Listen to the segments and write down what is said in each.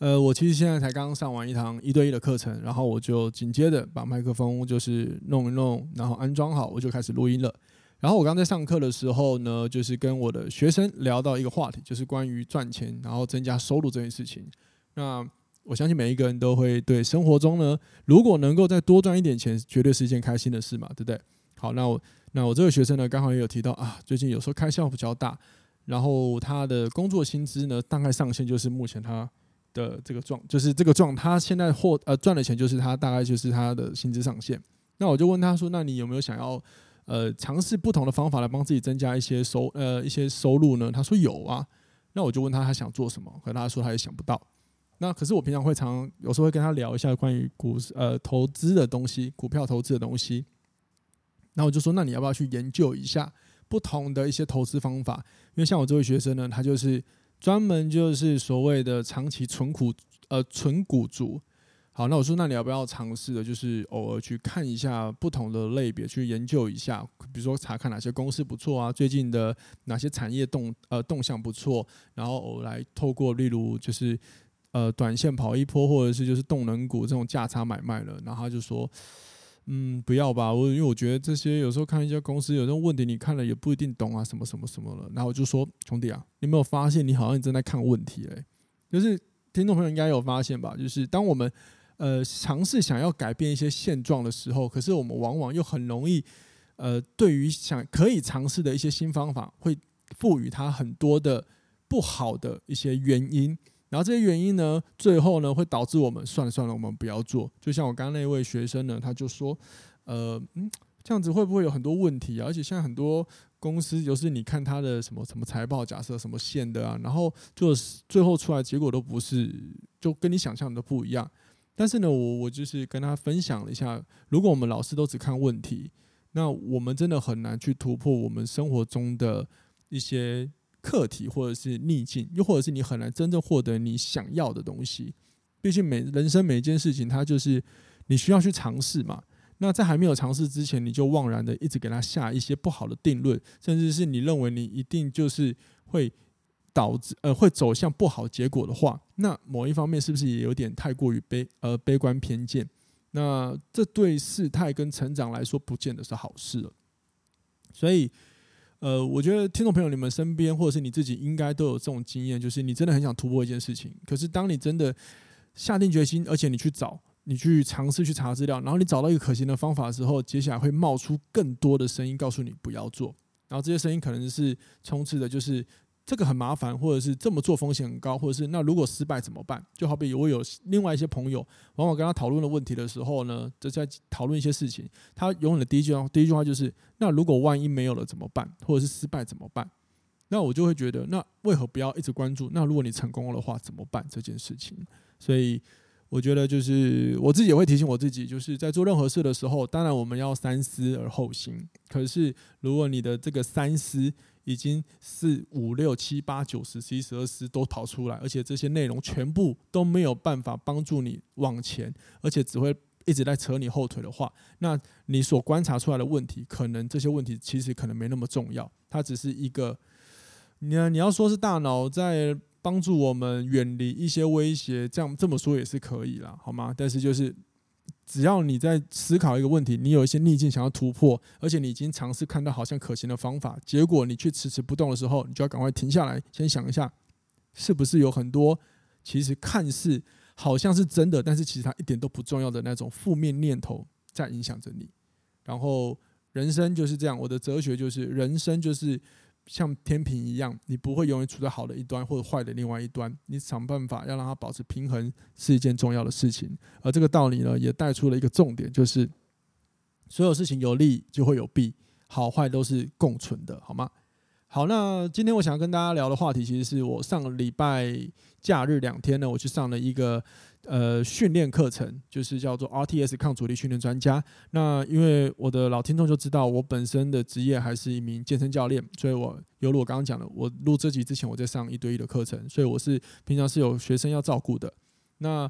呃，我其实现在才刚上完一堂一对一的课程，然后我就紧接着把麦克风就是弄一弄，然后安装好，我就开始录音了。然后我刚在上课的时候呢，就是跟我的学生聊到一个话题，就是关于赚钱，然后增加收入这件事情。那我相信每一个人都会对生活中呢，如果能够再多赚一点钱，绝对是一件开心的事嘛，对不对？好，那我那我这个学生呢，刚好也有提到啊，最近有时候开销比较大，然后他的工作薪资呢，大概上限就是目前他。的这个状就是这个状，他现在获呃赚的钱就是他大概就是他的薪资上限。那我就问他说：“那你有没有想要呃尝试不同的方法来帮自己增加一些收呃一些收入呢？”他说有啊。那我就问他他想做什么，可他说他也想不到。那可是我平常会常有时候会跟他聊一下关于股呃投资的东西，股票投资的东西。那我就说：“那你要不要去研究一下不同的一些投资方法？”因为像我这位学生呢，他就是。专门就是所谓的长期存股，呃，存股族。好，那我说，那你要不要尝试的，就是偶尔去看一下不同的类别，去研究一下，比如说查看哪些公司不错啊，最近的哪些产业动呃动向不错，然后偶来透过例如就是呃短线跑一波，或者是就是动能股这种价差买卖了。然后他就说。嗯，不要吧，我因为我觉得这些有时候看一家公司有这种问题，你看了也不一定懂啊，什么什么什么了。然后我就说，兄弟啊，你有没有发现你好像正在看问题嘞？就是听众朋友应该有发现吧？就是当我们呃尝试想要改变一些现状的时候，可是我们往往又很容易呃对于想可以尝试的一些新方法，会赋予它很多的不好的一些原因。然后这些原因呢，最后呢会导致我们算了算了，我们不要做。就像我刚刚那位学生呢，他就说，呃，嗯，这样子会不会有很多问题啊？而且现在很多公司，就是你看他的什么什么财报，假设什么线的啊，然后就是最后出来结果都不是，就跟你想象的不一样。但是呢，我我就是跟他分享了一下，如果我们老师都只看问题，那我们真的很难去突破我们生活中的一些。课题或者是逆境，又或者是你很难真正获得你想要的东西。毕竟每人生每一件事情，它就是你需要去尝试嘛。那在还没有尝试之前，你就妄然的一直给他下一些不好的定论，甚至是你认为你一定就是会导致呃会走向不好结果的话，那某一方面是不是也有点太过于悲呃悲观偏见？那这对事态跟成长来说，不见得是好事了。所以。呃，我觉得听众朋友，你们身边或者是你自己，应该都有这种经验，就是你真的很想突破一件事情，可是当你真的下定决心，而且你去找，你去尝试去查资料，然后你找到一个可行的方法之后，接下来会冒出更多的声音告诉你不要做，然后这些声音可能是充斥的，就是。这个很麻烦，或者是这么做风险很高，或者是那如果失败怎么办？就好比我有另外一些朋友，往往跟他讨论的问题的时候呢，就在讨论一些事情。他永远的第一句话，第一句话就是：那如果万一没有了怎么办？或者是失败怎么办？那我就会觉得，那为何不要一直关注？那如果你成功了的话怎么办？这件事情，所以我觉得就是我自己也会提醒我自己，就是在做任何事的时候，当然我们要三思而后行。可是如果你的这个三思，已经四五六七八九十十一十二十都跑出来，而且这些内容全部都没有办法帮助你往前，而且只会一直在扯你后腿的话，那你所观察出来的问题，可能这些问题其实可能没那么重要，它只是一个，你你要说是大脑在帮助我们远离一些威胁，这样这么说也是可以啦，好吗？但是就是。只要你在思考一个问题，你有一些逆境想要突破，而且你已经尝试看到好像可行的方法，结果你却迟迟不动的时候，你就要赶快停下来，先想一下，是不是有很多其实看似好像是真的，但是其实它一点都不重要的那种负面念头在影响着你。然后人生就是这样，我的哲学就是人生就是。像天平一样，你不会永远处在好的一端或者坏的另外一端，你想办法要让它保持平衡是一件重要的事情。而这个道理呢，也带出了一个重点，就是所有事情有利就会有弊，好坏都是共存的，好吗？好，那今天我想要跟大家聊的话题，其实是我上个礼拜假日两天呢，我去上了一个呃训练课程，就是叫做 RTS 抗阻力训练专家。那因为我的老听众就知道，我本身的职业还是一名健身教练，所以我犹如我刚刚讲的，我录这集之前我在上一对一的课程，所以我是平常是有学生要照顾的。那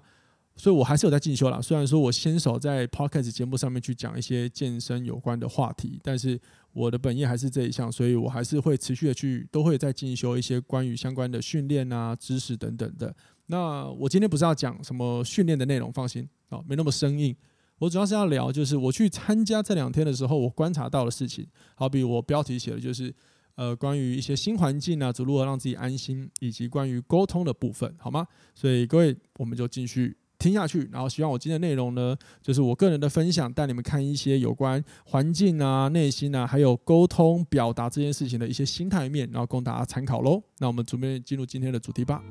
所以，我还是有在进修啦。虽然说我先手在 Podcast 节目上面去讲一些健身有关的话题，但是我的本业还是这一项，所以我还是会持续的去，都会在进修一些关于相关的训练啊、知识等等的。那我今天不是要讲什么训练的内容，放心啊，没那么生硬。我主要是要聊，就是我去参加这两天的时候，我观察到的事情。好比我标题写的就是，呃，关于一些新环境啊，如何让自己安心，以及关于沟通的部分，好吗？所以各位，我们就继续。听下去，然后希望我今天的内容呢，就是我个人的分享，带你们看一些有关环境啊、内心啊，还有沟通表达这件事情的一些心态面，然后供大家参考喽。那我们准备进入今天的主题吧。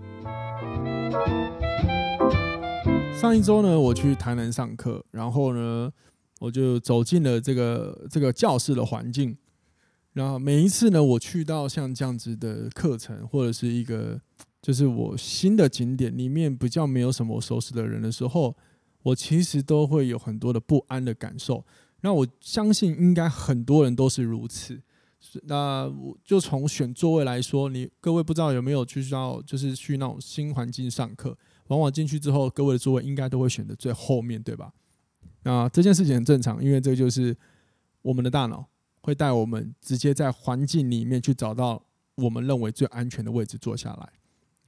上一周呢，我去台南上课，然后呢，我就走进了这个这个教室的环境。然后每一次呢，我去到像这样子的课程，或者是一个。就是我新的景点里面比较没有什么熟悉的人的时候，我其实都会有很多的不安的感受。那我相信应该很多人都是如此。那我就从选座位来说，你各位不知道有没有去到，就是去那种新环境上课，往往进去之后，各位的座位应该都会选择最后面对吧？那这件事情很正常，因为这就是我们的大脑会带我们直接在环境里面去找到我们认为最安全的位置坐下来。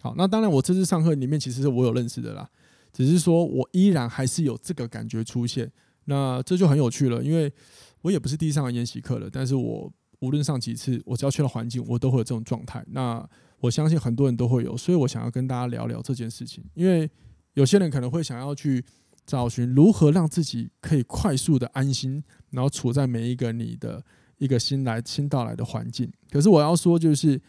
好，那当然，我这次上课里面其实是我有认识的啦，只是说我依然还是有这个感觉出现。那这就很有趣了，因为我也不是第一次上研习课了，但是我无论上几次，我只要去了环境，我都会有这种状态。那我相信很多人都会有，所以我想要跟大家聊聊这件事情。因为有些人可能会想要去找寻如何让自己可以快速的安心，然后处在每一个你的一个新来新到来的环境。可是我要说就是。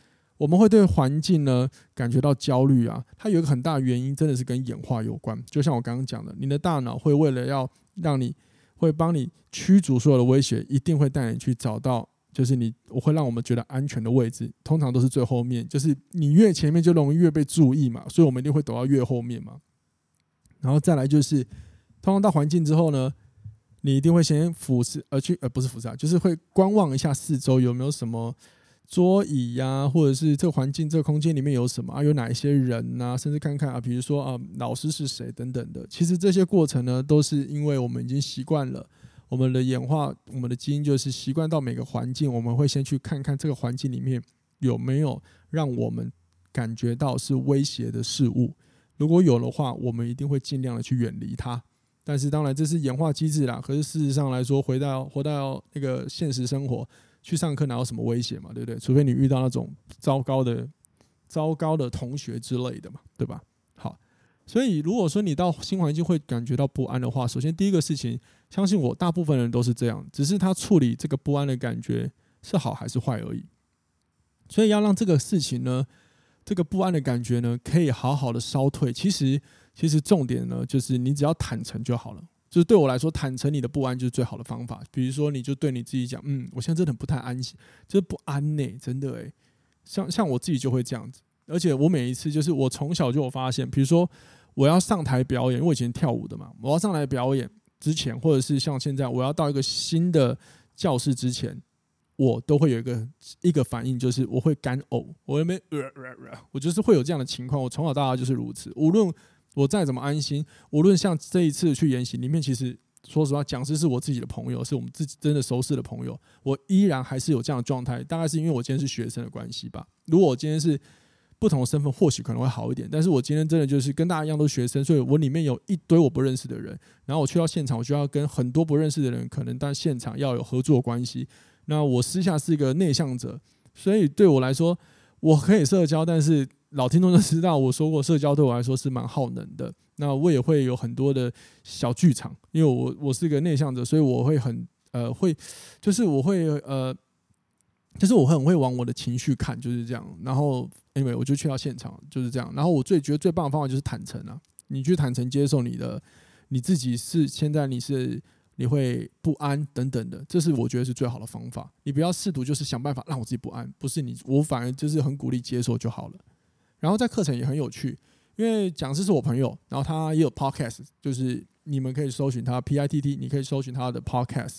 我们会对环境呢感觉到焦虑啊，它有一个很大的原因，真的是跟演化有关。就像我刚刚讲的，你的大脑会为了要让你，会帮你驱逐所有的威胁，一定会带你去找到，就是你，我会让我们觉得安全的位置，通常都是最后面，就是你越前面就容易越被注意嘛，所以我们一定会躲到越后面嘛。然后再来就是，通常到环境之后呢，你一定会先俯视，而去，呃，不是俯视啊，就是会观望一下四周有没有什么。桌椅呀、或者是这个环境、这个空间里面有什么啊？有哪一些人呐、甚至看看啊，比如说啊，老师是谁等等的。其实这些过程呢，都是因为我们已经习惯了，我们的演化，我们的基因就是习惯到每个环境，我们会先去看看这个环境里面有没有让我们感觉到是威胁的事物。如果有的话，我们一定会尽量的去远离它。但是当然这是演化机制啦。可是事实上来说，回到回到那个现实生活。去上课哪有什么威胁嘛，对不对？除非你遇到那种糟糕的、糟糕的同学之类的嘛，对吧？好，所以如果说你到新环境会感觉到不安的话，首先第一个事情，相信我，大部分人都是这样，只是他处理这个不安的感觉是好还是坏而已。所以要让这个事情呢，这个不安的感觉呢，可以好好的消退。其实，其实重点呢，就是你只要坦诚就好了。就是对我来说，坦诚你的不安就是最好的方法。比如说，你就对你自己讲：“嗯，我现在真的不太安心，就是不安呢、真的诶、”像像我自己就会这样子，而且我每一次就是我从小就有发现，比如说我要上台表演，因为我以前跳舞的嘛，我要上台表演之前，或者是像现在我要到一个新的教室之前，我都会有一个一个反应，就是我会干呕，我有没有？我就是会有这样的情况。我从小到大就是如此，无论。我再怎么安心，无论像这一次去研习里面，其实说实话，讲师是我自己的朋友，是我们自己真的熟识的朋友，我依然还是有这样的状态。大概是因为我今天是学生的关系吧。如果我今天是不同的身份，或许可能会好一点。但是我今天真的就是跟大家一样都是学生，所以我里面有一堆我不认识的人。然后我去到现场，我就要跟很多不认识的人，可能但现场要有合作关系。那我私下是一个内向者，所以对我来说，我可以社交，但是。老听众都知道，我说过社交对我来说是蛮耗能的。那我也会有很多的小剧场，因为我我是一个内向者，所以我会很呃会，就是我会呃，就是我很会往我的情绪看，就是这样。然后因为我就去到现场，就是这样。然后我最觉得最棒的方法就是坦诚啊，你去坦诚接受你的你自己是现在你是你会不安等等的，这是我觉得是最好的方法。你不要试图就是想办法让我自己不安，不是你，我反而就是很鼓励接受就好了。然后在课程也很有趣，因为讲师是我朋友，然后他也有 podcast，就是你们可以搜寻他 P I T T，你可以搜寻他的 podcast。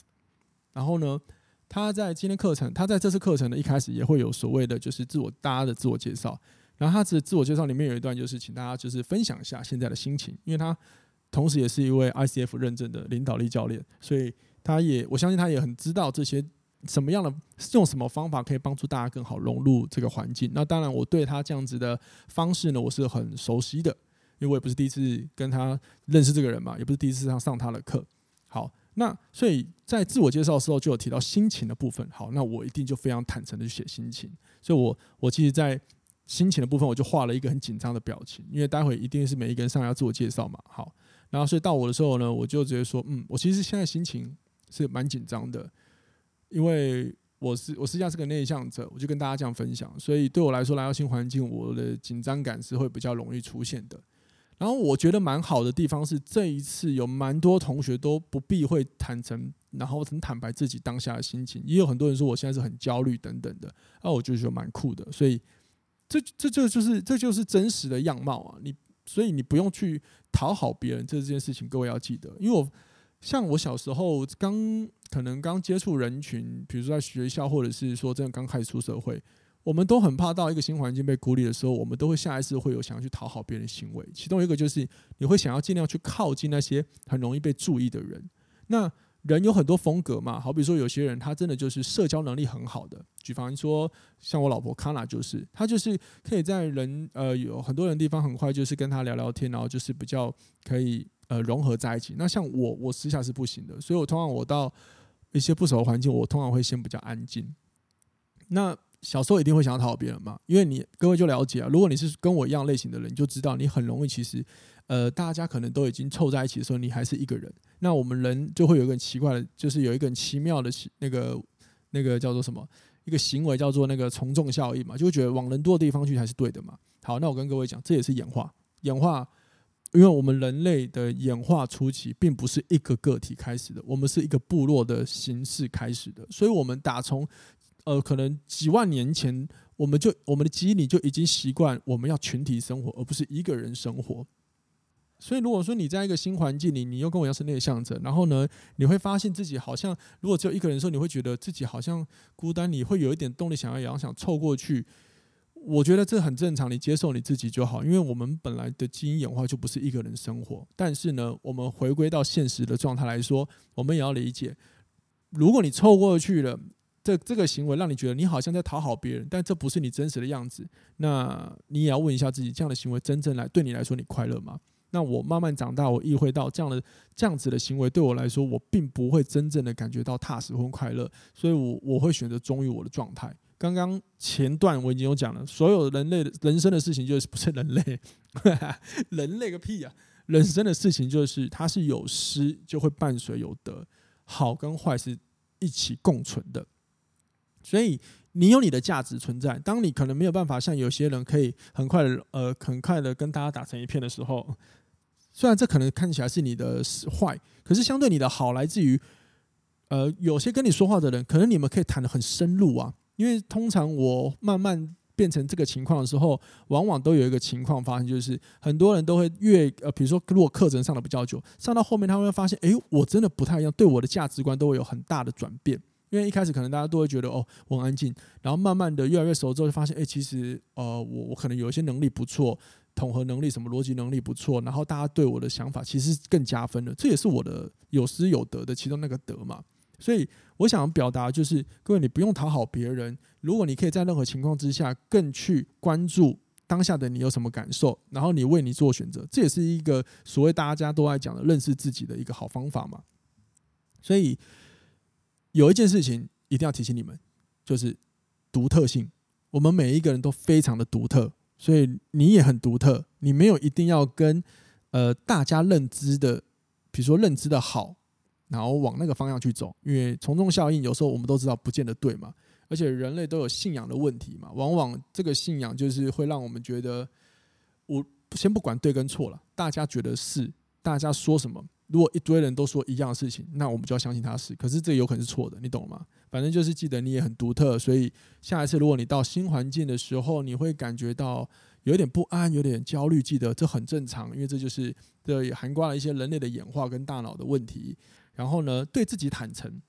然后呢，他在今天课程，他在这次课程的一开始也会有所谓的就是自我大家的自我介绍。然后他的自我介绍里面有一段就是请大家就是分享一下现在的心情，因为他同时也是一位 ICF 认证的领导力教练，所以他也我相信他也很知道这些什么样的用什么方法可以帮助大家更好融入这个环境。那当然我对他这样子的方式呢，我是很熟悉的，因为我也不是第一次跟他认识这个人嘛，也不是第一次上上他的课。好，那所以在自我介绍的时候就有提到心情的部分。好，那我一定就非常坦诚的去写心情，所以我我其实，在心情的部分，我就画了一个很紧张的表情，因为待会一定是每一个人上来要自我介绍嘛。好，然后所以到我的时候呢，我就直接说，嗯，我其实现在心情是蛮紧张的，因为我是我实际上是个内向者，我就跟大家这样分享，所以对我来说来到新环境，我的紧张感是会比较容易出现的。然后我觉得蛮好的地方是，这一次有蛮多同学都不避讳坦诚，然后很坦白自己当下的心情，也有很多人说我现在是很焦虑等等的，那我就觉得蛮酷的，所以。这这这就是这就是真实的样貌啊！你所以你不用去讨好别人，这件事情各位要记得。因为我像我小时候刚可能刚接触人群，比如说在学校，或者是说真的刚开始出社会，我们都很怕到一个新环境被孤立的时候，我们都会下意识会有想要去讨好别人的行为。其中一个就是你会想要尽量去靠近那些很容易被注意的人。那人有很多风格嘛，好比说有些人他真的就是社交能力很好的，举方说像我老婆卡娜就是，她就是可以在人呃有很多人地方很快就是跟他聊聊天，然后就是比较可以呃融合在一起。那像我，我私下是不行的，所以我通常我到一些不熟的环境，我通常会先比较安静。那小时候一定会想要讨好别人嘛，因为你各位就了解啊，如果你是跟我一样类型的人，你就知道你很容易其实。呃，大家可能都已经凑在一起的时候，你还是一个人。那我们人就会有一个很奇怪的，就是有一个很奇妙的那个那个叫做什么？一个行为叫做那个从众效应嘛，就会觉得往人多的地方去才是对的嘛。好，那我跟各位讲，这也是演化。演化，因为我们人类的演化初期并不是一个个体开始的，我们是一个部落的形式开始的。所以，我们打从呃可能几万年前，我们就我们的基因里就已经习惯我们要群体生活，而不是一个人生活。所以，如果说你在一个新环境里，你又跟我一样是内向者，然后呢，你会发现自己好像如果只有一个人的时候，你会觉得自己好像孤单，你会有一点动力想要，想想凑过去。我觉得这很正常，你接受你自己就好，因为我们本来的基因演化就不是一个人生活。但是呢，我们回归到现实的状态来说，我们也要理解，如果你凑过去了，这这个行为让你觉得你好像在讨好别人，但这不是你真实的样子，那你也要问一下自己，这样的行为真正来对你来说，你快乐吗？那我慢慢长大，我意会到这样的这样子的行为对我来说，我并不会真正的感觉到踏实或快乐，所以我我会选择忠于我的状态。刚刚前段我已经有讲了，所有人类的人生的事情就是不是人类，人类个屁啊！人生的事情就是它是有失就会伴随有得，好跟坏是一起共存的，所以你有你的价值存在。当你可能没有办法像有些人可以很快的呃很快的跟大家打成一片的时候。虽然这可能看起来是你的坏，可是相对你的好来自于，呃，有些跟你说话的人，可能你们可以谈得很深入啊。因为通常我慢慢变成这个情况的时候，往往都有一个情况发生，就是很多人都会越呃，比如说如果课程上的比较久，上到后面他会发现，哎，我真的不太一样，对我的价值观都会有很大的转变。因为一开始可能大家都会觉得哦，我很安静，然后慢慢的越来越熟之后，就发现，哎，其实呃，我我可能有一些能力不错。统合能力、什么逻辑能力不错，然后大家对我的想法其实更加分了，这也是我的有失有得的其中那个得嘛。所以我想表达就是，各位你不用讨好别人，如果你可以在任何情况之下更去关注当下的你有什么感受，然后你为你做选择，这也是一个所谓大家都爱讲的认识自己的一个好方法嘛。所以有一件事情一定要提醒你们，就是独特性，我们每一个人都非常的独特。所以你也很独特，你没有一定要跟呃大家认知的，比如说认知的好，然后往那个方向去走，因为从众效应有时候我们都知道不见得对嘛，而且人类都有信仰的问题嘛，往往这个信仰就是会让我们觉得，我先不管对跟错了，大家觉得是，大家说什么如果一堆人都说一样的事情，那我们就要相信他是。可是这有可能是错的，你懂吗？反正就是记得你也很独特，所以下一次如果你到新环境的时候，你会感觉到有点不安、有点焦虑，记得这很正常，因为这就是这也涵盖了一些人类的演化跟大脑的问题。然后呢，对自己坦诚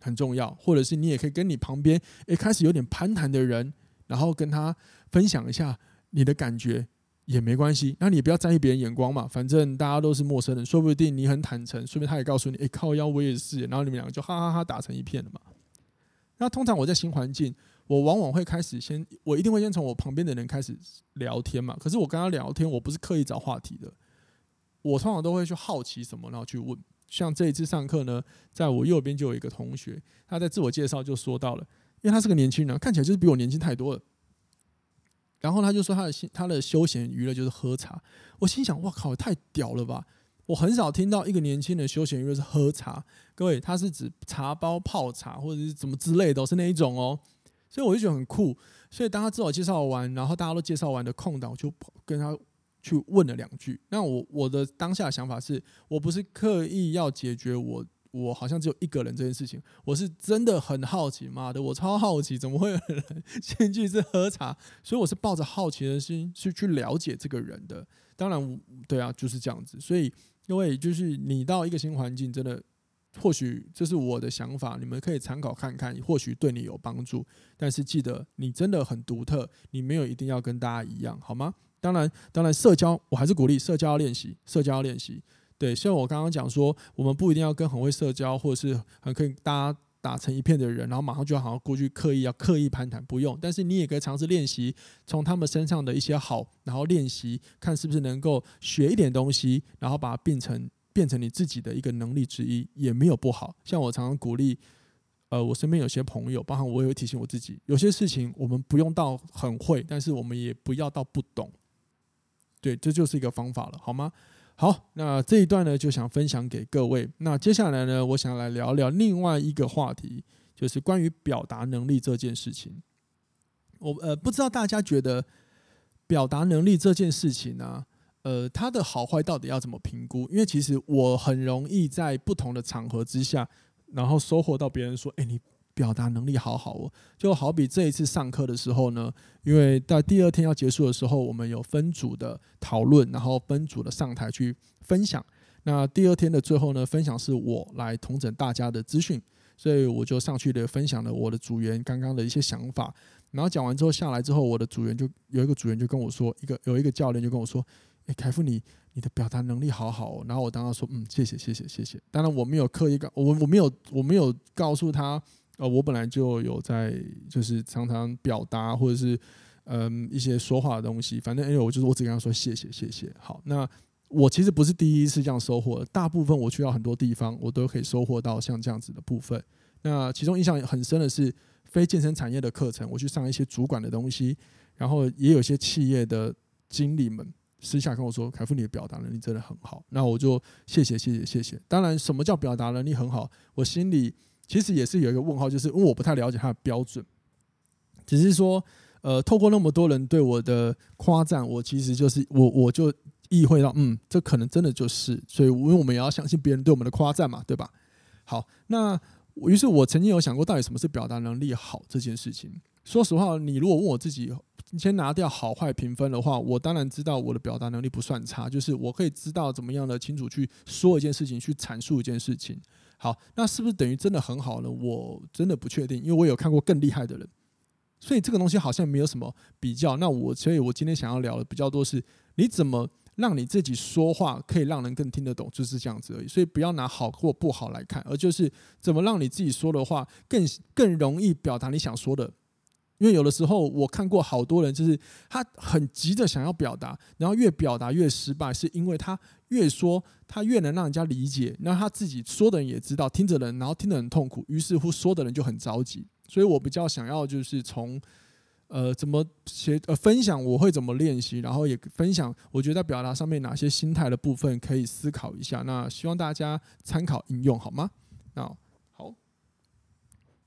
很重要，或者是你也可以跟你旁边诶开始有点攀谈的人，然后跟他分享一下你的感觉。也没关系，那你不要在意别人眼光嘛，反正大家都是陌生人，说不定你很坦诚，说不定他也告诉你，哎、欸，靠腰我也是，然后你们两个就哈哈哈打成一片了嘛。那通常我在新环境，我往往会开始先，我一定会先从我旁边的人开始聊天嘛。可是我跟他聊天，我不是刻意找话题的，我通常都会去好奇什么，然后去问。像这一次上课呢，在我右边就有一个同学，他在自我介绍就说到了，因为他是个年轻人，看起来就是比我年轻太多了。然后他就说他的他的休闲娱乐就是喝茶。我心想，哇靠，太屌了吧！我很少听到一个年轻人休闲娱乐是喝茶。各位，他是指茶包泡茶或者是怎么之类的，是那一种哦。所以我就觉得很酷。所以当他自我介绍完，然后大家都介绍完的空档，我就跟他去问了两句。那我我的当下想法是，我不是刻意要解决我。我好像只有一个人这件事情，我是真的很好奇，妈的，我超好奇，怎么会有人先去是喝茶？所以我是抱着好奇的心去去了解这个人的。当然，对啊，就是这样子。所以，因为就是你到一个新环境，真的或许这是我的想法，你们可以参考看看，或许对你有帮助。但是记得，你真的很独特，你没有一定要跟大家一样，好吗？当然，当然，社交我还是鼓励社交练习，社交练习。对，像我刚刚讲说，我们不一定要跟很会社交或者是很可以大家打成一片的人，然后马上就好像过去刻意要刻意攀谈，不用。但是你也可以尝试练习，从他们身上的一些好，然后练习看是不是能够学一点东西，然后把它变成变成你自己的一个能力之一，也没有不好。像我常常鼓励，呃，我身边有些朋友，包含我也会提醒我自己，有些事情我们不用到很会，但是我们也不要到不懂。对，这就是一个方法了，好吗？好，那这一段呢，就想分享给各位。那接下来呢，我想来聊聊另外一个话题，就是关于表达能力这件事情。我呃，不知道大家觉得表达能力这件事情呢、呃，它的好坏到底要怎么评估？因为其实我很容易在不同的场合之下，然后收获到别人说：“哎，你。”表达能力好好哦，就好比这一次上课的时候呢，因为在第二天要结束的时候，我们有分组的讨论，然后分组的上台去分享。那第二天的最后呢，分享是我来统整大家的资讯，所以我就上去的分享了我的组员刚刚的一些想法。然后讲完之后下来之后，我的组员就有一个组员就跟我说，一个有一个教练就跟我说：“诶，凯夫你你的表达能力好好哦。”然后我当时说：“嗯，谢谢谢谢谢谢。”当然我没有刻意告我我没有我没有告诉他。呃，我本来就有在，就是常常表达或者是嗯一些说话的东西。反正因为我就是我只跟他说谢谢谢谢。好，那我其实不是第一次这样收获，大部分我去到很多地方，我都可以收获到像这样子的部分。那其中印象很深的是非健身产业的课程，我去上一些主管的东西，然后也有一些企业的经理们私下跟我说：“凯夫，你的表达能力真的很好。”那我就谢谢谢谢谢谢。当然，什么叫表达能力很好？我心里。其实也是有一个问号，就是因为我不太了解他的标准，只是说，呃，透过那么多人对我的夸赞，我其实就是我我就意会到，嗯，这可能真的就是，所以因为我们也要相信别人对我们的夸赞嘛，对吧？好，那于是我曾经有想过，到底什么是表达能力好这件事情。说实话，你如果问我自己，先拿掉好坏评分的话，我当然知道我的表达能力不算差，就是我可以知道怎么样的清楚去说一件事情，去阐述一件事情。好，那是不是等于真的很好呢？我真的不确定，因为我有看过更厉害的人，所以这个东西好像没有什么比较。那我所以，我今天想要聊的比较多是，你怎么让你自己说话可以让人更听得懂，就是这样子而已。所以不要拿好或不好来看，而就是怎么让你自己说的话更更容易表达你想说的。因为有的时候我看过好多人，就是他很急着想要表达，然后越表达越失败，是因为他越说他越能让人家理解，那他自己说的人也知道，听着人然后听得很痛苦，于是乎说的人就很着急。所以我比较想要就是从呃怎么写呃分享我会怎么练习，然后也分享我觉得在表达上面哪些心态的部分可以思考一下。那希望大家参考应用好吗？那。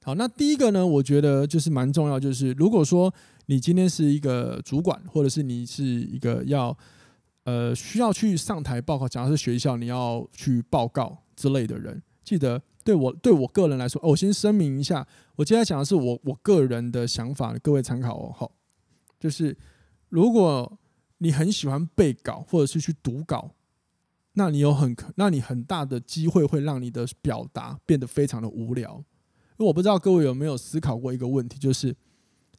好，那第一个呢，我觉得就是蛮重要，就是如果说你今天是一个主管，或者是你是一个要呃需要去上台报告，假如是学校你要去报告之类的人，记得对我对我个人来说，哦，我先声明一下，我接下来讲的是我我个人的想法，各位参考哦。好，就是如果你很喜欢背稿或者是去读稿。那你有很，那你很大的机会会让你的表达变得非常的无聊。我不知道各位有没有思考过一个问题，就是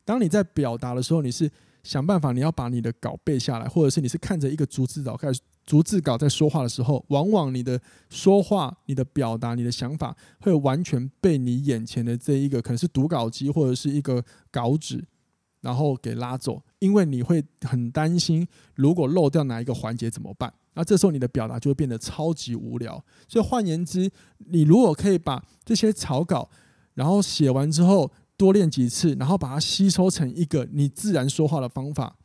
当你在表达的时候，你是想办法你要把你的稿背下来，或者是你是看着一个逐字稿开始逐字稿在说话的时候，往往你的说话、你的表达、你的想法会完全被你眼前的这一个可能是读稿机或者是一个稿纸，然后给拉走，因为你会很担心，如果漏掉哪一个环节怎么办？那这时候你的表达就会变得超级无聊。所以换言之，你如果可以把这些草稿，然后写完之后多练几次，然后把它吸收成一个你自然说话的方法，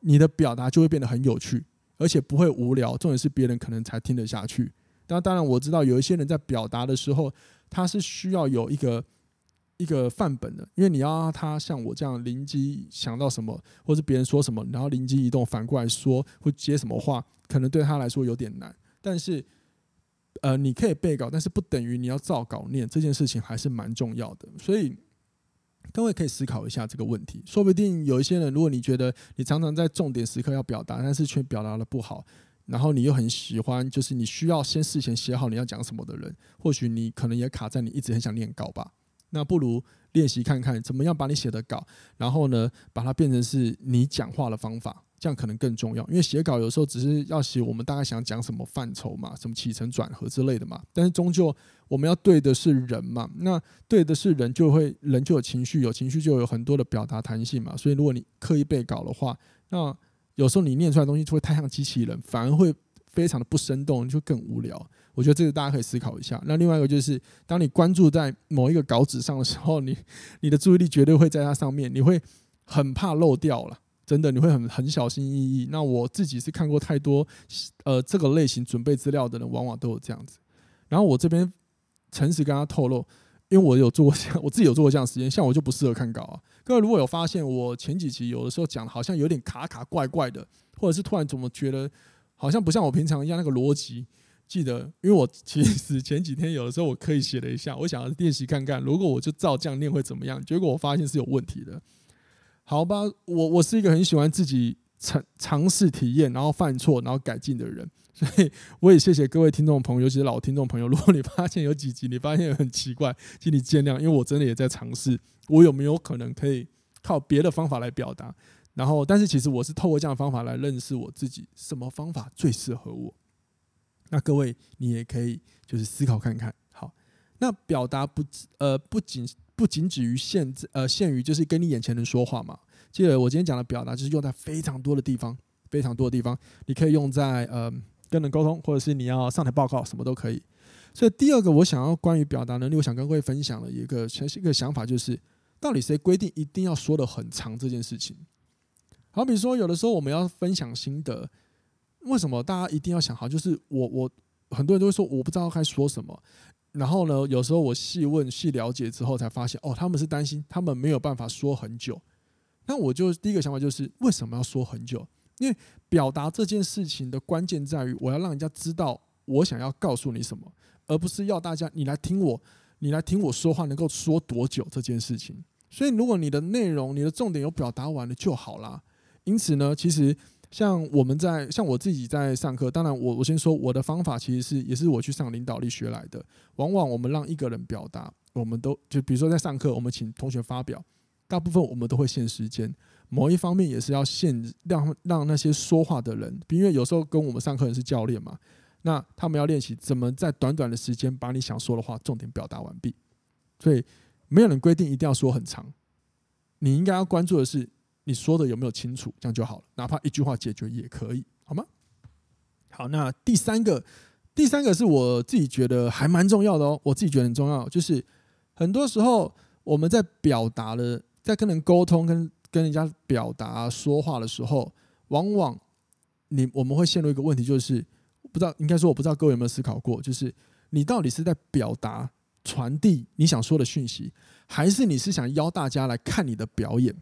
你的表达就会变得很有趣，而且不会无聊。重点是别人可能才听得下去。那当然我知道有一些人在表达的时候，他是需要有一个。一个范本的，因为你要让他像我这样灵机想到什么，或者别人说什么，然后灵机一动反过来说，会接什么话，可能对他来说有点难。但是，呃，你可以背稿，但是不等于你要照稿念，这件事情还是蛮重要的。所以，各位可以思考一下这个问题。说不定有一些人，如果你觉得你常常在重点时刻要表达，但是却表达的不好，然后你又很喜欢，就是你需要先事前写好你要讲什么的人，或许你可能也卡在你一直很想念稿吧。那不如练习看看怎么样把你写的稿，然后呢，把它变成是你讲话的方法，这样可能更重要。因为写稿有时候只是要写我们大概想讲什么范畴嘛，什么起承转合之类的嘛。但是终究我们要对的是人嘛，那对的是人就会人就有情绪，有情绪就有很多的表达弹性嘛。所以如果你刻意背稿的话，那有时候你念出来的东西就会太像机器人，反而会非常的不生动，就更无聊。我觉得这个大家可以思考一下。那另外一个就是，当你关注在某一个稿纸上的时候，你你的注意力绝对会在它上面，你会很怕漏掉了，真的，你会很很小心翼翼。那我自己是看过太多呃这个类型准备资料的人，往往都有这样子。然后我这边诚实跟他透露，因为我有做过这样，我自己有做过这样的实验，像我就不适合看稿啊。各位如果有发现我前几集有的时候讲好像有点卡卡怪怪的，或者是突然怎么觉得好像不像我平常一样那个逻辑。记得，因为我其实前几天有的时候我刻意写了一下，我想要练习看看，如果我就照这样念会怎么样？结果我发现是有问题的。好吧，我我是一个很喜欢自己尝尝试体验，然后犯错，然后改进的人，所以我也谢谢各位听众朋友，尤其是老听众朋友。如果你发现有几集你发现很奇怪，请你见谅，因为我真的也在尝试，我有没有可能可以靠别的方法来表达？然后，但是其实我是透过这样的方法来认识我自己，什么方法最适合我？那各位，你也可以就是思考看看。好，那表达不呃不仅不仅止于限制呃限于就是跟你眼前人说话嘛。记得我今天讲的表达，就是用在非常多的地方，非常多的地方，你可以用在呃跟人沟通，或者是你要上台报告，什么都可以。所以第二个我想要关于表达能力，我想跟各位分享的一个全是一个想法，就是到底谁规定一定要说得很长这件事情？好比说，有的时候我们要分享心得。为什么大家一定要想好？就是我我很多人都会说我不知道该说什么，然后呢，有时候我细问细了解之后才发现，哦，他们是担心他们没有办法说很久。那我就第一个想法就是为什么要说很久？因为表达这件事情的关键在于我要让人家知道我想要告诉你什么，而不是要大家你来听我，你来听我说话能够说多久这件事情。所以如果你的内容、你的重点有表达完了就好啦。因此呢，其实。像我们在像我自己在上课，当然我我先说我的方法其实是也是我去上领导力学来的。往往我们让一个人表达，我们都就比如说在上课，我们请同学发表，大部分我们都会限时间。某一方面也是要限让让那些说话的人，因为有时候跟我们上课人是教练嘛，那他们要练习怎么在短短的时间把你想说的话重点表达完毕。所以没有人规定一定要说很长，你应该要关注的是。你说的有没有清楚？这样就好了，哪怕一句话解决也可以，好吗？好，那第三个，第三个是我自己觉得还蛮重要的哦。我自己觉得很重要，就是很多时候我们在表达的，在跟人沟通、跟跟人家表达说话的时候，往往你我们会陷入一个问题，就是不知道应该说我不知道各位有没有思考过，就是你到底是在表达、传递你想说的讯息，还是你是想邀大家来看你的表演？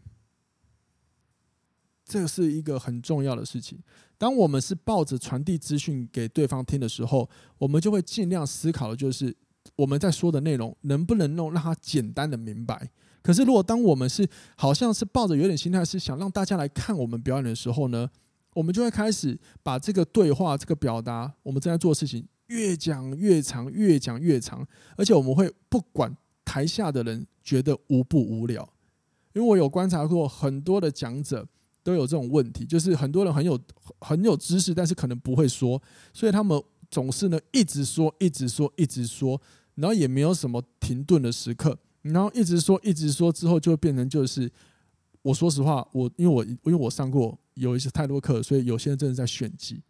这是一个很重要的事情。当我们是抱着传递资讯给对方听的时候，我们就会尽量思考的就是我们在说的内容能不能弄让他简单的明白。可是如果当我们是好像是抱着有点心态是想让大家来看我们表演的时候呢，我们就会开始把这个对话、这个表达，我们正在做的事情越讲越长，越讲越长，而且我们会不管台下的人觉得无不无聊，因为我有观察过很多的讲者。都有这种问题，就是很多人很有很有知识，但是可能不会说，所以他们总是呢一直说，一直说，一直说，然后也没有什么停顿的时刻，然后一直说，一直说之后就会变成就是，我说实话，我因为我因为我上过有一些太多课，所以有些人真的在选集，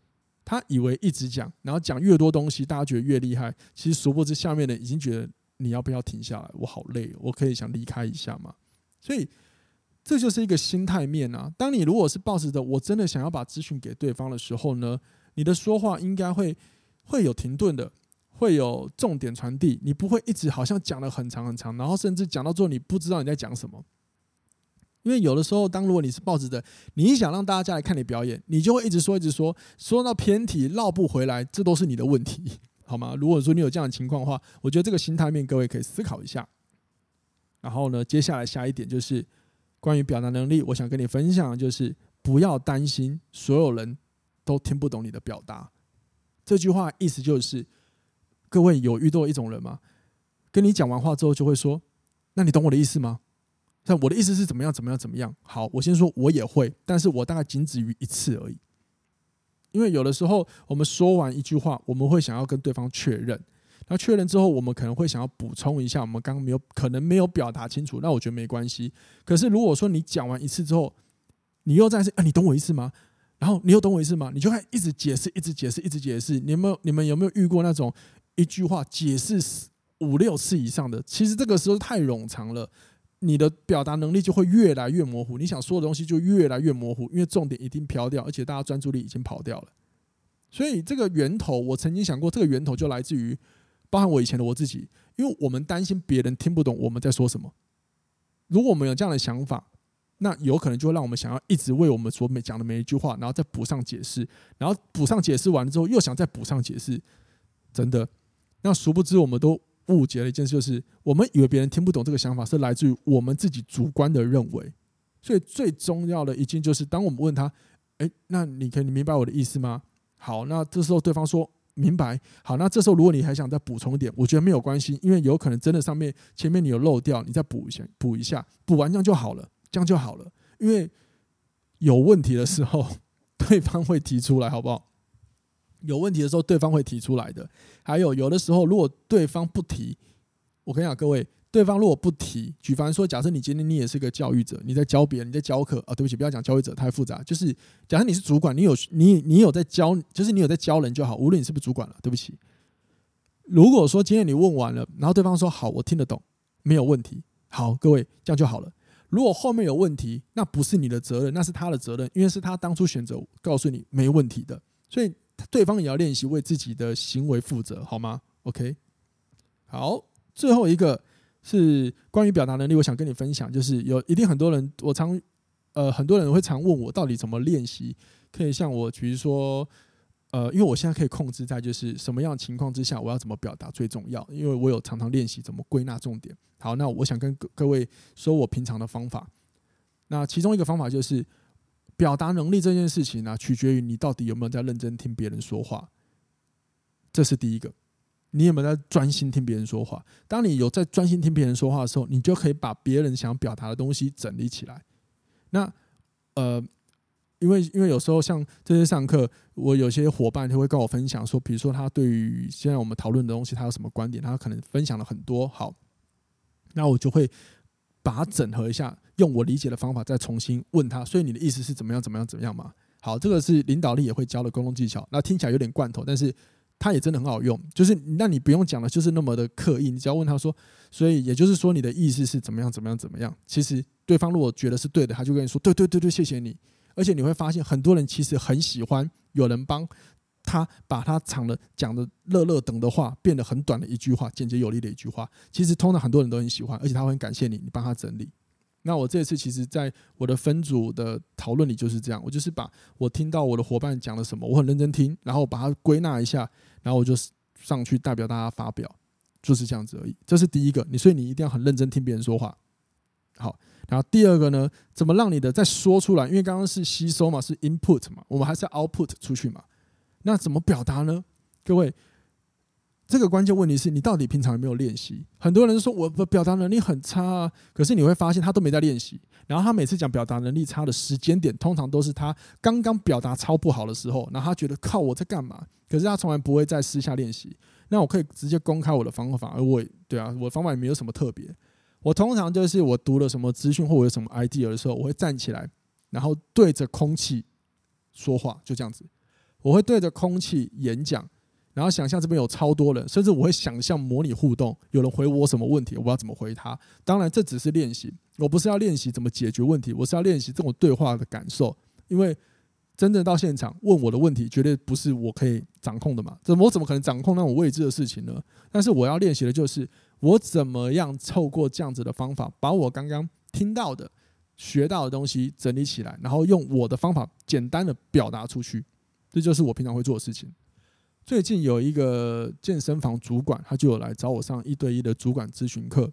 他以为一直讲，然后讲越多东西，大家觉得越厉害，其实殊不知下面的已经觉得你要不要停下来？我好累，我可以想离开一下嘛，所以。这就是一个心态面啊！当你如果是抱着的，我真的想要把资讯给对方的时候呢，你的说话应该会会有停顿的，会有重点传递，你不会一直好像讲了很长很长，然后甚至讲到最后你不知道你在讲什么。因为有的时候，当如果你是抱着的，你想让大家来看你表演，你就会一直说一直说，说到偏题绕不回来，这都是你的问题，好吗？如果说你有这样的情况的话，我觉得这个心态面各位可以思考一下。然后呢，接下来下一点就是。关于表达能力，我想跟你分享的就是不要担心所有人都听不懂你的表达。这句话意思就是，各位有遇到一种人吗？跟你讲完话之后就会说：“那你懂我的意思吗？”像我的意思是怎么样？怎么样？怎么样？好，我先说，我也会，但是我大概仅止于一次而已。因为有的时候我们说完一句话，我们会想要跟对方确认。那确认之后，我们可能会想要补充一下，我们刚刚没有可能没有表达清楚，那我觉得没关系。可是如果说你讲完一次之后，你又再次啊，你懂我意思吗？然后你又懂我意思吗？你就会一直解释，一直解释，一直解释。你有没有你们有没有遇过那种一句话解释五六次以上的？其实这个时候太冗长了，你的表达能力就会越来越模糊，你想说的东西就越来越模糊，因为重点一定飘掉，而且大家专注力已经跑掉了。所以这个源头，我曾经想过，这个源头就来自于。包含我以前的我自己，因为我们担心别人听不懂我们在说什么。如果我们有这样的想法，那有可能就会让我们想要一直为我们所每讲的每一句话，然后再补上解释，然后补上解释完了之后又想再补上解释。真的，那殊不知我们都误解了一件事，就是我们以为别人听不懂这个想法是来自于我们自己主观的认为。所以最重要的一件就是，当我们问他：“诶，那你可以明白我的意思吗？”好，那这时候对方说。明白，好，那这时候如果你还想再补充一点，我觉得没有关系，因为有可能真的上面前面你有漏掉，你再补一下，补一下，补完这样就好了，这样就好了。因为有问题的时候，对方会提出来，好不好？有问题的时候，对方会提出来的。还有有的时候，如果对方不提，我跟你讲，各位。对方如果不提，举凡说，假设你今天你也是个教育者，你在教别人，你在教课啊，对不起，不要讲教育者太复杂，就是假设你是主管，你有你你有在教，就是你有在教人就好，无论你是不是主管了，对不起。如果说今天你问完了，然后对方说好，我听得懂，没有问题，好，各位这样就好了。如果后面有问题，那不是你的责任，那是他的责任，因为是他当初选择告诉你没问题的，所以对方也要练习为自己的行为负责，好吗？OK，好，最后一个。是关于表达能力，我想跟你分享，就是有一定很多人，我常呃很多人会常问我，到底怎么练习可以像我，比如说呃，因为我现在可以控制在就是什么样的情况之下，我要怎么表达最重要，因为我有常常练习怎么归纳重点。好，那我想跟各各位说我平常的方法，那其中一个方法就是表达能力这件事情呢，取决于你到底有没有在认真听别人说话，这是第一个。你有没有在专心听别人说话？当你有在专心听别人说话的时候，你就可以把别人想表达的东西整理起来。那呃，因为因为有时候像这些上课，我有些伙伴就会跟我分享说，比如说他对于现在我们讨论的东西，他有什么观点，他可能分享了很多。好，那我就会把它整合一下，用我理解的方法再重新问他。所以你的意思是怎么样？怎么样？怎么样嘛？好，这个是领导力也会教的沟通技巧。那听起来有点罐头，但是。他也真的很好用，就是那你不用讲的，就是那么的刻意，你只要问他说，所以也就是说你的意思是怎么样怎么样怎么样？其实对方如果觉得是对的，他就跟你说对对对对，谢谢你。而且你会发现很多人其实很喜欢有人帮他把他长的讲的乐乐等的话变得很短的一句话，简洁有力的一句话。其实通常很多人都很喜欢，而且他会很感谢你，你帮他整理。那我这次其实在我的分组的讨论里就是这样，我就是把我听到我的伙伴讲了什么，我很认真听，然后把它归纳一下，然后我就上去代表大家发表，就是这样子而已。这是第一个，你所以你一定要很认真听别人说话。好，然后第二个呢，怎么让你的再说出来？因为刚刚是吸收嘛，是 input 嘛，我们还是要 output 出去嘛。那怎么表达呢？各位，这个关键问题是你到底平常有没有练习？很多人说我的表达能力很差啊，可是你会发现他都没在练习。然后他每次讲表达能力差的时间点，通常都是他刚刚表达超不好的时候。然后他觉得靠我在干嘛？可是他从来不会在私下练习。那我可以直接公开我的方法，而我对啊，我的方法也没有什么特别。我通常就是我读了什么资讯或我有什么 idea 的时候，我会站起来，然后对着空气说话，就这样子。我会对着空气演讲，然后想象这边有超多人，甚至我会想象模拟互动，有人回我什么问题，我不知道怎么回他。当然这只是练习，我不是要练习怎么解决问题，我是要练习这种对话的感受。因为真正到现场问我的问题，绝对不是我可以掌控的嘛。这我怎么可能掌控那种未知的事情呢？但是我要练习的就是。我怎么样透过这样子的方法，把我刚刚听到的、学到的东西整理起来，然后用我的方法简单的表达出去，这就是我平常会做的事情。最近有一个健身房主管，他就有来找我上一对一的主管咨询课。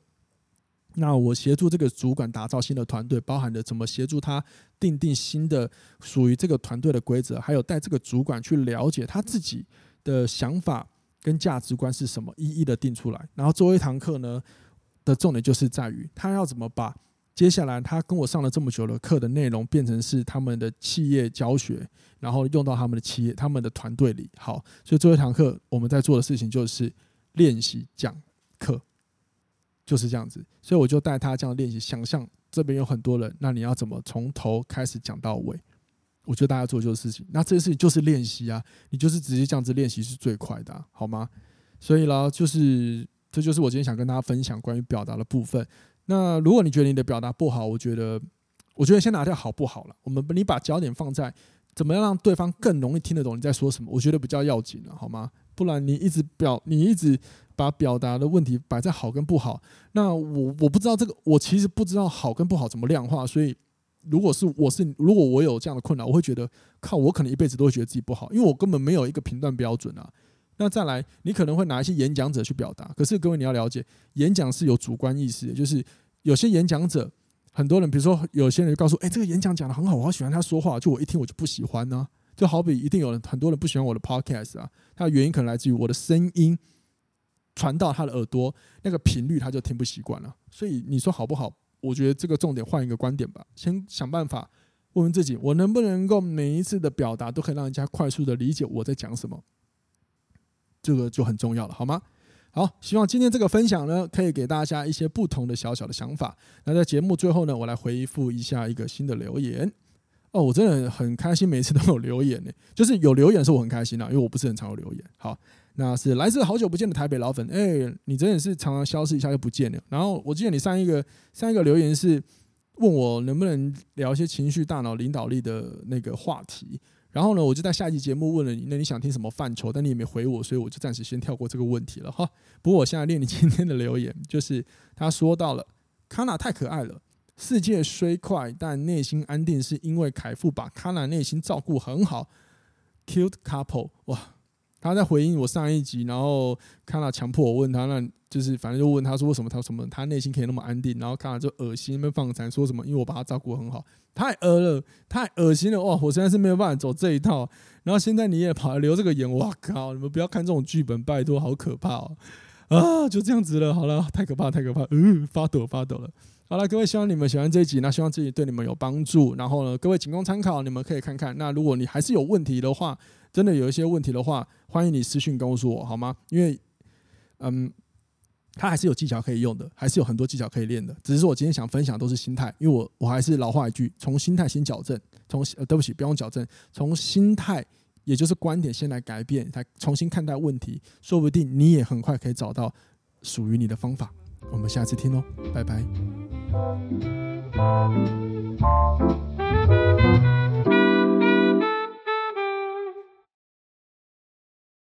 那我协助这个主管打造新的团队，包含的怎么协助他定定新的属于这个团队的规则，还有带这个主管去了解他自己的想法。跟价值观是什么，一一的定出来。然后作为一堂课呢的重点就是在于他要怎么把接下来他跟我上了这么久的课的内容变成是他们的企业教学，然后用到他们的企业、他们的团队里。好，所以最后一堂课我们在做的事情就是练习讲课，就是这样子。所以我就带他这样练习，想象这边有很多人，那你要怎么从头开始讲到尾？我觉得大家做就是事情，那这个事情就是练习啊，你就是直接这样子练习是最快的，好吗？所以啦，就是这就是我今天想跟大家分享关于表达的部分。那如果你觉得你的表达不好，我觉得，我觉得先拿掉好不好了。我们你把焦点放在怎么样让对方更容易听得懂你在说什么，我觉得比较要紧了，好吗？不然你一直表，你一直把表达的问题摆在好跟不好，那我我不知道这个，我其实不知道好跟不好怎么量化，所以。如果是我是如果我有这样的困扰，我会觉得靠，我可能一辈子都会觉得自己不好，因为我根本没有一个评断标准啊。那再来，你可能会拿一些演讲者去表达，可是各位你要了解，演讲是有主观意识的，就是有些演讲者，很多人比如说有些人就告诉，哎，这个演讲讲得很好，我好喜欢他说话，就我一听我就不喜欢呢。就好比一定有人很多人不喜欢我的 podcast 啊，他的原因可能来自于我的声音传到他的耳朵那个频率他就听不习惯了，所以你说好不好？我觉得这个重点换一个观点吧，先想办法问问自己，我能不能够每一次的表达都可以让人家快速的理解我在讲什么，这个就很重要了，好吗？好，希望今天这个分享呢，可以给大家一些不同的小小的想法。那在节目最后呢，我来回复一下一个新的留言。哦，我真的很开心，每次都有留言呢，就是有留言的时候我很开心啊，因为我不是很常有留言。好。那是来自好久不见的台北老粉，哎、你真的是常常消失一下就不见了。然后我记得你上一个上一个留言是问我能不能聊一些情绪、大脑、领导力的那个话题。然后呢，我就在下一期节目问了你，那你想听什么范畴？但你也没回我，所以我就暂时先跳过这个问题了哈。不过我现在念你今天的留言，就是他说到了卡娜太可爱了，世界虽快，但内心安定，是因为凯父把卡娜内心照顾很好。Cute couple，哇！他在回应我上一集，然后看到强迫我问他，那就是反正就问他说为什么他什么他内心可以那么安定，然后看了就恶心，那边放闪说什么，因为我把他照顾很好，太恶了，太恶心了哇！我实在是没有办法走这一套。然后现在你也跑来留这个言，哇靠！你们不要看这种剧本，拜托，好可怕哦！啊，就这样子了，好了，太可怕，太可怕，嗯，发抖发抖了。好了，各位，希望你们喜欢这一集，那希望这集对你们有帮助。然后呢，各位仅供参考，你们可以看看。那如果你还是有问题的话，真的有一些问题的话，欢迎你私信告诉我好吗？因为嗯，他还是有技巧可以用的，还是有很多技巧可以练的。只是说我今天想分享都是心态，因为我我还是老话一句：从心态先矫正，从呃……对不起，不用矫正，从心态也就是观点先来改变，来重新看待问题。说不定你也很快可以找到属于你的方法。我们下次听哦，拜拜。